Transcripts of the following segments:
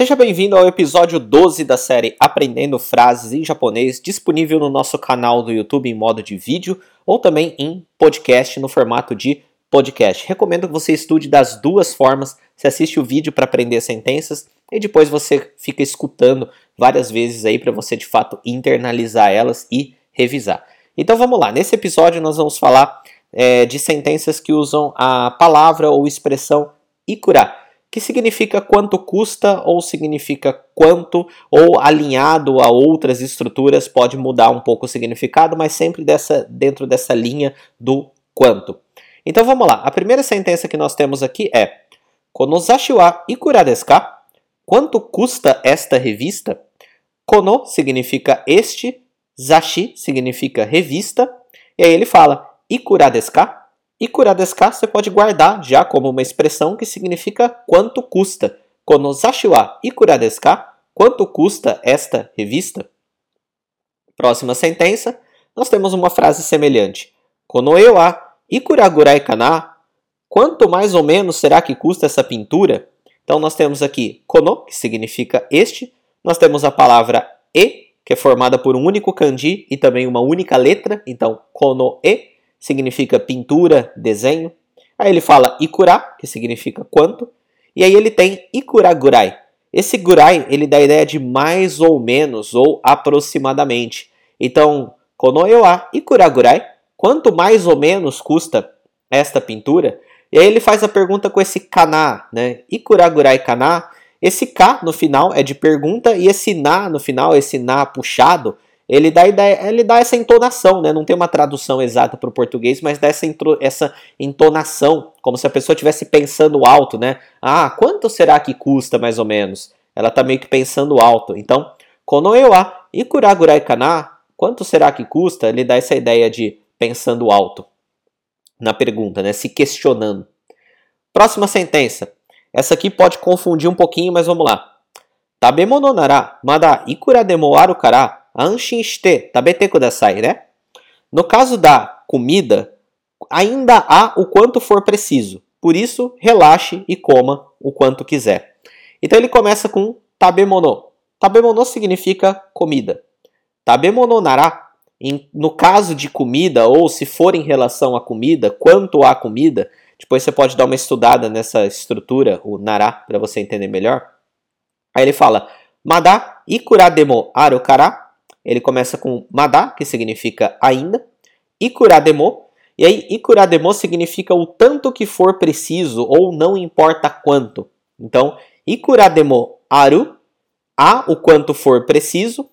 Seja bem-vindo ao episódio 12 da série Aprendendo Frases em Japonês, disponível no nosso canal do YouTube em modo de vídeo ou também em podcast no formato de podcast. Recomendo que você estude das duas formas. Você assiste o vídeo para aprender sentenças e depois você fica escutando várias vezes aí para você de fato internalizar elas e revisar. Então vamos lá. Nesse episódio nós vamos falar é, de sentenças que usam a palavra ou expressão ikura que significa quanto custa ou significa quanto, ou alinhado a outras estruturas pode mudar um pouco o significado, mas sempre dessa, dentro dessa linha do quanto. Então vamos lá. A primeira sentença que nós temos aqui é Konozashi wa ikura desu ka? Quanto custa esta revista? Kono significa este, zashi significa revista, e aí ele fala ikura desu ka? E kuradesca você pode guardar já como uma expressão que significa quanto custa. Konozashi wa ikura Quanto custa esta revista? Próxima sentença, nós temos uma frase semelhante. Konoe wa ikura gurai kana? Quanto mais ou menos será que custa essa pintura? Então nós temos aqui kono, que significa este. Nós temos a palavra e, que é formada por um único kanji e também uma única letra. Então, kono e significa pintura, desenho. Aí ele fala ikura, que significa quanto. E aí ele tem ikuragurai. Esse gurai, ele dá a ideia de mais ou menos ou aproximadamente. Então, konoe wa ikuragurai, quanto mais ou menos custa esta pintura? E aí ele faz a pergunta com esse kana, né? Ikuragurai kana. Esse ka no final é de pergunta e esse na no final, esse na puxado, ele dá, ideia, ele dá essa entonação, né? Não tem uma tradução exata para o português, mas dá essa, essa entonação, como se a pessoa estivesse pensando alto, né? Ah, quanto será que custa mais ou menos? Ela está meio que pensando alto. Então, konoewa ikuragurai kana, quanto será que custa? Ele dá essa ideia de pensando alto na pergunta, né? Se questionando. Próxima sentença. Essa aqui pode confundir um pouquinho, mas vamos lá. Tabemono mada ikura demo aru kara anshin shite tabete kudasai, né? No caso da comida, ainda há o quanto for preciso. Por isso, relaxe e coma o quanto quiser. Então ele começa com tabemono. Tabemono significa comida. Tabemono nara, no caso de comida, ou se for em relação à comida, quanto há comida, depois você pode dar uma estudada nessa estrutura, o nara, para você entender melhor. Aí ele fala, Mada ikura demo aru kara ele começa com mada, que significa ainda, ikurademo, e aí ikurademo significa o tanto que for preciso ou não importa quanto. Então, ikurademo aru, a o quanto for preciso,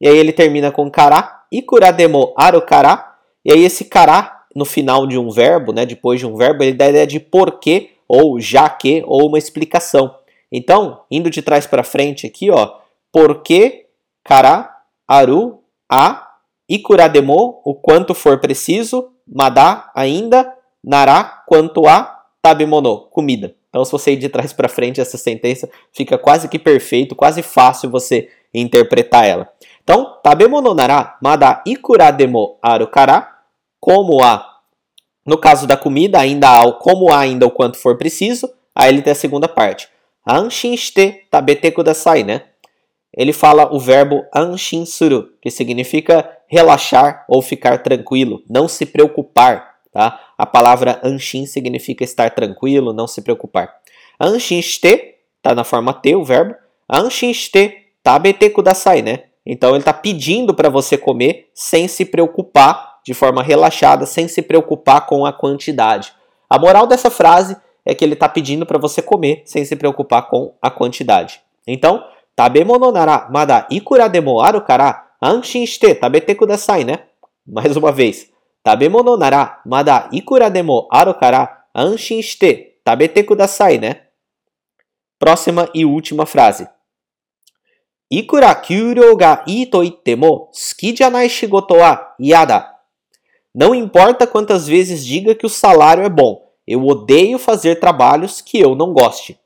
e aí ele termina com kara, ikurademo aru kara, e aí esse kara no final de um verbo, né, depois de um verbo, ele dá a ideia de porquê ou já que ou uma explicação. Então, indo de trás para frente aqui, ó, porquê kara aru, a, ikurademo, o quanto for preciso, mada, ainda, nara, quanto a, tabemono, comida. Então, se você ir de trás para frente, essa sentença fica quase que perfeito, quase fácil você interpretar ela. Então, tabemono nara, mada ikurademo aru kara, como a, no caso da comida, ainda há, como há ainda o quanto for preciso, aí ele tem a segunda parte. Anshin shite tabete kudasai, né? Ele fala o verbo anshin suru, que significa relaxar ou ficar tranquilo, não se preocupar, tá? A palavra anshin significa estar tranquilo, não se preocupar. Anshin shite tá na forma te o verbo. Anshin shite tabete kudasai, né? Então ele está pedindo para você comer sem se preocupar, de forma relaxada, sem se preocupar com a quantidade. A moral dessa frase é que ele está pedindo para você comer sem se preocupar com a quantidade. Então, 食べ物ならまだいくらでもあるから安心して食べてくださいね。Mais uma vez. 食べ物ならまだいくらでもあるから安心して食べてくださいね。Próxima e última frase. いくら給料がいいと言っても好きじゃない仕事は嫌だ。Não importa quantas vezes diga que o salário é bom, eu odeio fazer trabalhos que eu não goste.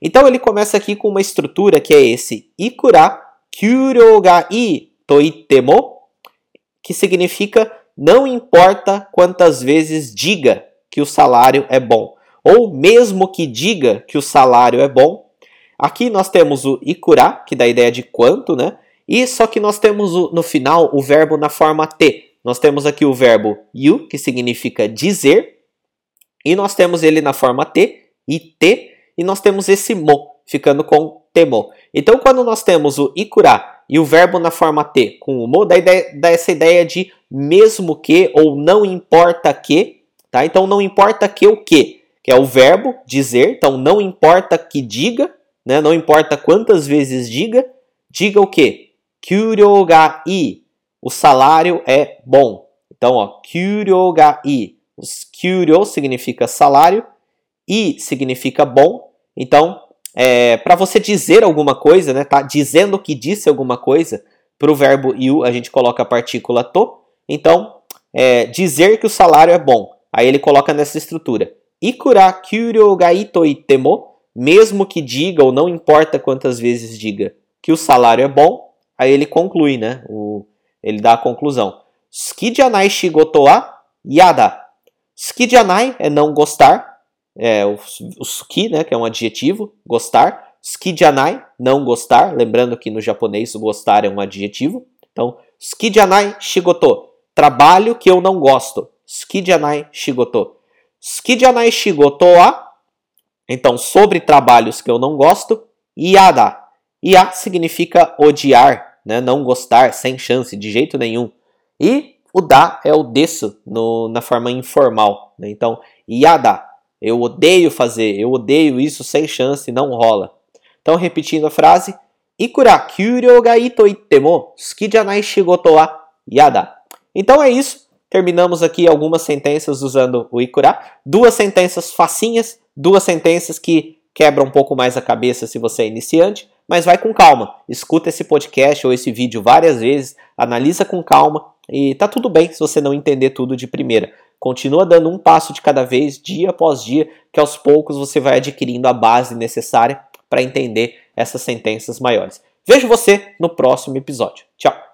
Então ele começa aqui com uma estrutura que é esse ikura kyuryo i toitemo, que significa não importa quantas vezes diga que o salário é bom, ou mesmo que diga que o salário é bom. Aqui nós temos o ikura, que dá a ideia de quanto, né? E só que nós temos no final o verbo na forma T. Nós temos aqui o verbo you, que significa dizer, e nós temos ele na forma T e T, e nós temos esse mo, ficando com temo. Então, quando nós temos o ikura e o verbo na forma T com o mo, dá, ideia, dá essa ideia de mesmo que ou não importa que, tá? Então, não importa que o que, que é o verbo dizer, então não importa que diga, né? Não importa quantas vezes diga, diga o que? Kyuryo ga i. O salário é bom. Então, ó, kyuryo ga i. Kyuryo significa salário, i significa bom. Então, é, para você dizer alguma coisa, né, tá dizendo que disse alguma coisa, para o verbo you a gente coloca a partícula to. Então, é, dizer que o salário é bom. Aí ele coloca nessa estrutura. Ikura kyuryo ga mesmo que diga ou não importa quantas vezes diga que o salário é bom, aí ele conclui, né? O, ele dá a conclusão. Suki janai shigoto wa yada. Suki janai é não gostar, é, o, o suki, né, que é um adjetivo, gostar. Suki janai, não gostar. Lembrando que no japonês gostar é um adjetivo. Então, suki janai shigoto, trabalho que eu não gosto. Suki janai shigoto. Suki janai shigoto wa, então, sobre trabalhos que eu não gosto. Yada. Ya significa odiar, né, não gostar, sem chance, de jeito nenhum. E o da é o desu no, na forma informal. Né? Então, yada eu odeio fazer, eu odeio isso sem chance, não rola. Então, repetindo a frase, Ikura kyuryo ga shigoto wa yada. Então é isso. Terminamos aqui algumas sentenças usando o ikura. Duas sentenças facinhas, duas sentenças que quebram um pouco mais a cabeça se você é iniciante, mas vai com calma. Escuta esse podcast ou esse vídeo várias vezes, analisa com calma e tá tudo bem se você não entender tudo de primeira. Continua dando um passo de cada vez, dia após dia, que aos poucos você vai adquirindo a base necessária para entender essas sentenças maiores. Vejo você no próximo episódio. Tchau!